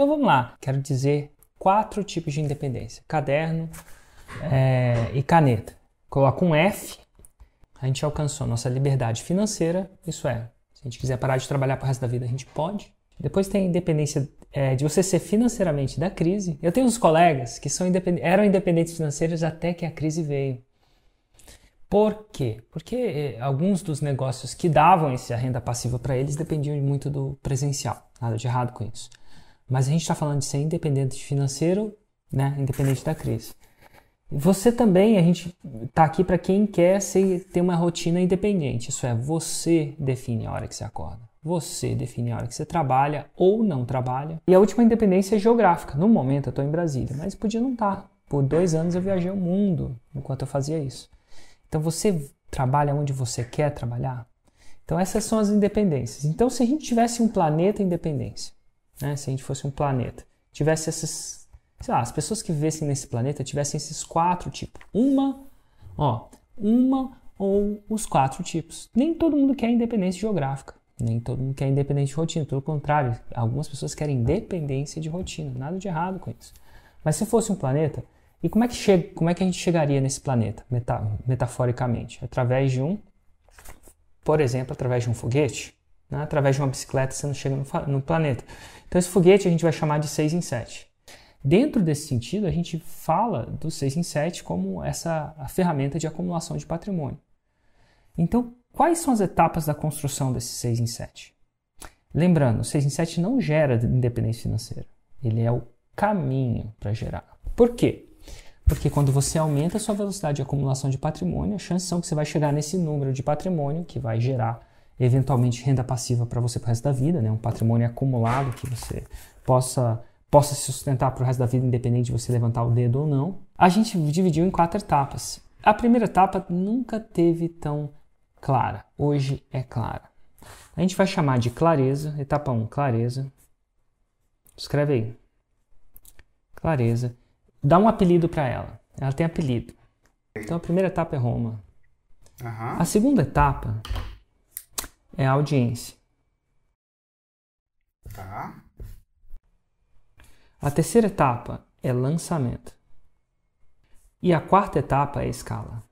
Então vamos lá, quero dizer quatro tipos de independência: caderno é, e caneta. Coloco um F, a gente alcançou nossa liberdade financeira, isso é, se a gente quiser parar de trabalhar para o resto da vida, a gente pode. Depois tem a independência é, de você ser financeiramente da crise. Eu tenho uns colegas que são independ... eram independentes financeiros até que a crise veio. Por quê? Porque eh, alguns dos negócios que davam essa renda passiva para eles dependiam muito do presencial. Nada de errado com isso. Mas a gente está falando de ser independente financeiro, né? independente da crise. Você também, a gente está aqui para quem quer ser, ter uma rotina independente. Isso é, você define a hora que você acorda. Você define a hora que você trabalha ou não trabalha. E a última independência é geográfica. No momento eu estou em Brasília, mas podia não estar. Tá. Por dois anos eu viajei o mundo enquanto eu fazia isso. Então você trabalha onde você quer trabalhar? Então essas são as independências. Então se a gente tivesse um planeta independência, né? se a gente fosse um planeta, tivesse essas, sei lá, as pessoas que vivessem nesse planeta tivessem esses quatro tipos. Uma, ó, uma ou os quatro tipos. Nem todo mundo quer independência geográfica. Nem todo mundo quer independência de rotina. Pelo contrário, algumas pessoas querem independência de rotina. Nada de errado com isso. Mas se fosse um planeta, e como é que, chega, como é que a gente chegaria nesse planeta, meta, metaforicamente? Através de um, por exemplo, através de um foguete, né? através de uma bicicleta você não chega no, no planeta. Então esse foguete a gente vai chamar de 6 em 7. Dentro desse sentido, a gente fala do 6 em 7 como essa a ferramenta de acumulação de patrimônio. Então, quais são as etapas da construção desse 6 em 7? Lembrando, o 6 em 7 não gera independência financeira. Ele é o caminho para gerar. Por quê? Porque quando você aumenta a sua velocidade de acumulação de patrimônio, a chance são que você vai chegar nesse número de patrimônio que vai gerar eventualmente renda passiva para você para o resto da vida, né? um patrimônio acumulado que você possa, possa se sustentar para o resto da vida, independente de você levantar o dedo ou não. A gente dividiu em quatro etapas. A primeira etapa nunca teve tão clara, hoje é clara. A gente vai chamar de clareza, etapa 1, clareza. Escreve aí. Clareza dá um apelido para ela. Ela tem apelido. Então a primeira etapa é Roma. Uhum. A segunda etapa é a audiência. Tá. A terceira etapa é lançamento. E a quarta etapa é a escala.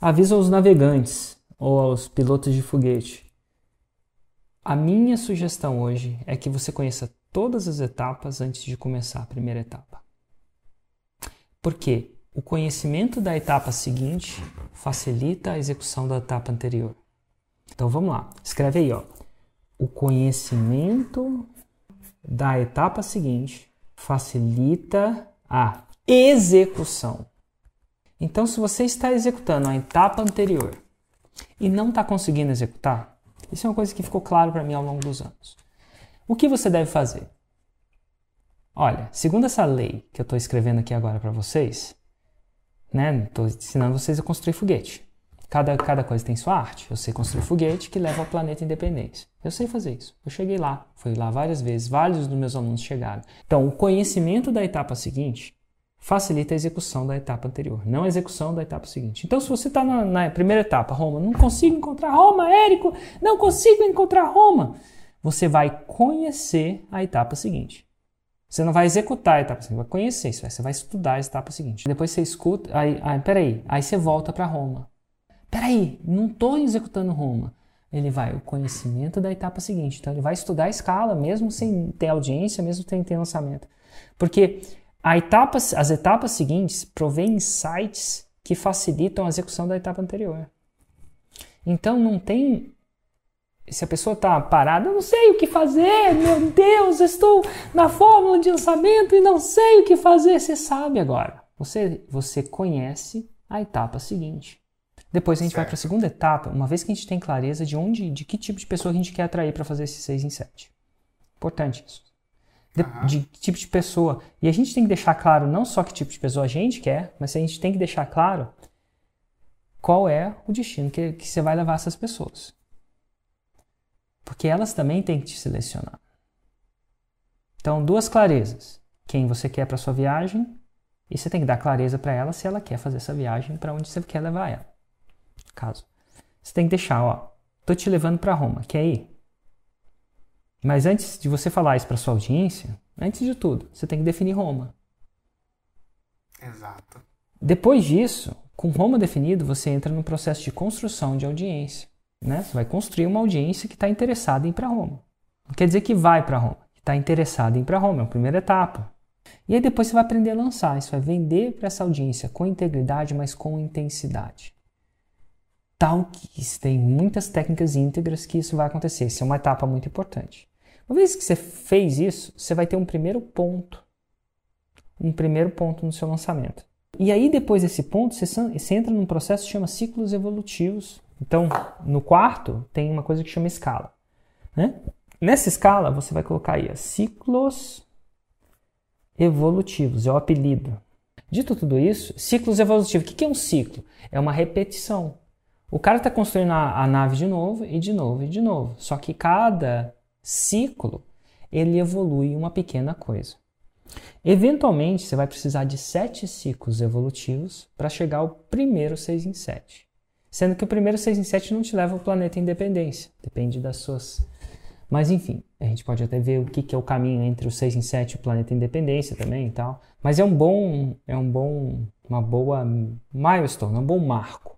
Avisa aos navegantes ou aos pilotos de foguete. A minha sugestão hoje é que você conheça todas as etapas antes de começar a primeira etapa. Porque o conhecimento da etapa seguinte facilita a execução da etapa anterior. Então vamos lá, escreve aí, ó. O conhecimento da etapa seguinte facilita a execução. Então, se você está executando a etapa anterior e não está conseguindo executar, isso é uma coisa que ficou claro para mim ao longo dos anos. O que você deve fazer? Olha, segundo essa lei que eu estou escrevendo aqui agora para vocês, né? Estou ensinando vocês a construir foguete. Cada, cada coisa tem sua arte. Eu sei construir foguete que leva ao planeta independência. Eu sei fazer isso. Eu cheguei lá, fui lá várias vezes, vários dos meus alunos chegaram. Então, o conhecimento da etapa seguinte facilita a execução da etapa anterior, não a execução da etapa seguinte. Então, se você está na, na, primeira etapa, Roma, não consigo encontrar Roma, Érico, não consigo encontrar Roma, você vai conhecer a etapa seguinte. Você não vai executar a etapa seguinte, vai conhecer isso, você vai estudar a etapa seguinte. Depois você escuta, aí, aí peraí, aí você volta para Roma. Peraí, não estou executando Roma. Ele vai, o conhecimento da etapa seguinte. Então ele vai estudar a escala, mesmo sem ter audiência, mesmo sem ter lançamento. Porque etapa, as etapas seguintes provêm insights que facilitam a execução da etapa anterior. Então não tem se a pessoa está parada, eu não sei o que fazer, meu Deus, estou na fórmula de lançamento e não sei o que fazer. Você sabe agora. Você, você conhece a etapa seguinte. Depois a gente certo. vai para a segunda etapa, uma vez que a gente tem clareza de onde, de que tipo de pessoa a gente quer atrair para fazer esse 6 em 7. Importante isso. De, uhum. de que tipo de pessoa. E a gente tem que deixar claro não só que tipo de pessoa a gente quer, mas a gente tem que deixar claro qual é o destino que, que você vai levar essas pessoas. Porque elas também têm que te selecionar. Então, duas clarezas. Quem você quer para sua viagem e você tem que dar clareza para ela se ela quer fazer essa viagem para onde você quer levar ela. Caso. Você tem que deixar, ó, tô te levando para Roma, quer ir? Mas antes de você falar isso para sua audiência, antes de tudo, você tem que definir Roma. Exato. Depois disso, com Roma definido, você entra no processo de construção de audiência. Né? Você vai construir uma audiência que está interessada em ir para Roma. Não quer dizer que vai para Roma, que está interessada em ir para Roma, é a primeira etapa. E aí depois você vai aprender a lançar, você vai vender para essa audiência com integridade, mas com intensidade. Tal que tem muitas técnicas íntegras que isso vai acontecer. Isso é uma etapa muito importante. Uma vez que você fez isso, você vai ter um primeiro ponto. Um primeiro ponto no seu lançamento. E aí, depois desse ponto, você, entra num processo que chama ciclos evolutivos. Então, no quarto, tem uma coisa que chama escala. Né? Nessa escala, você vai colocar aí ciclos evolutivos, é o apelido. Dito tudo isso, ciclos evolutivos. O que é um ciclo? É uma repetição. O cara está construindo a, a, nave de novo e de novo e de novo. Só que cada ciclo ele evolui uma pequena coisa. Eventualmente, você vai precisar de sete ciclos evolutivos para chegar ao primeiro 6 em 7. Sendo que o primeiro 6 em 7 não te leva ao planeta independência. Depende das suas. Mas enfim, a gente pode até ver o que, que é o caminho entre o 6 em 7 e o planeta independência também e tal. Mas é um bom, é um bom, uma boa milestone, um bom marco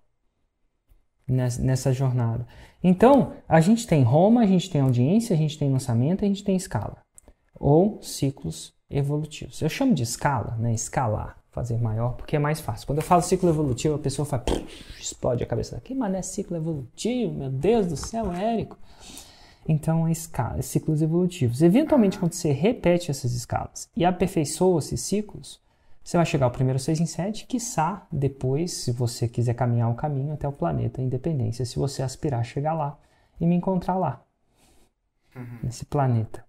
nessa jornada. Então, a gente tem Roma, a gente tem audiência, a gente tem lançamento, a gente tem escala. Ou ciclos evolutivos. Eu chamo de escala, né? Escalar, fazer maior, porque é mais fácil. Quando eu falo ciclo evolutivo, a pessoa fala, explode a cabeça daqui, mas não é ciclo evolutivo, meu Deus do céu, Érico. Então, é escala, é ciclos evolutivos. Eventualmente, quando você repete essas escalas e aperfeiçoa esses ciclos, você vai chegar ao primeiro 6 em 7, quiçá depois, se você quiser caminhar o caminho até o planeta Independência, se você aspirar chegar lá e me encontrar lá, uhum. nesse planeta.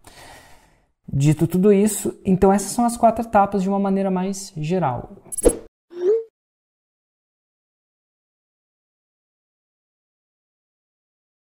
Dito tudo isso, então essas são as quatro etapas de uma maneira mais geral.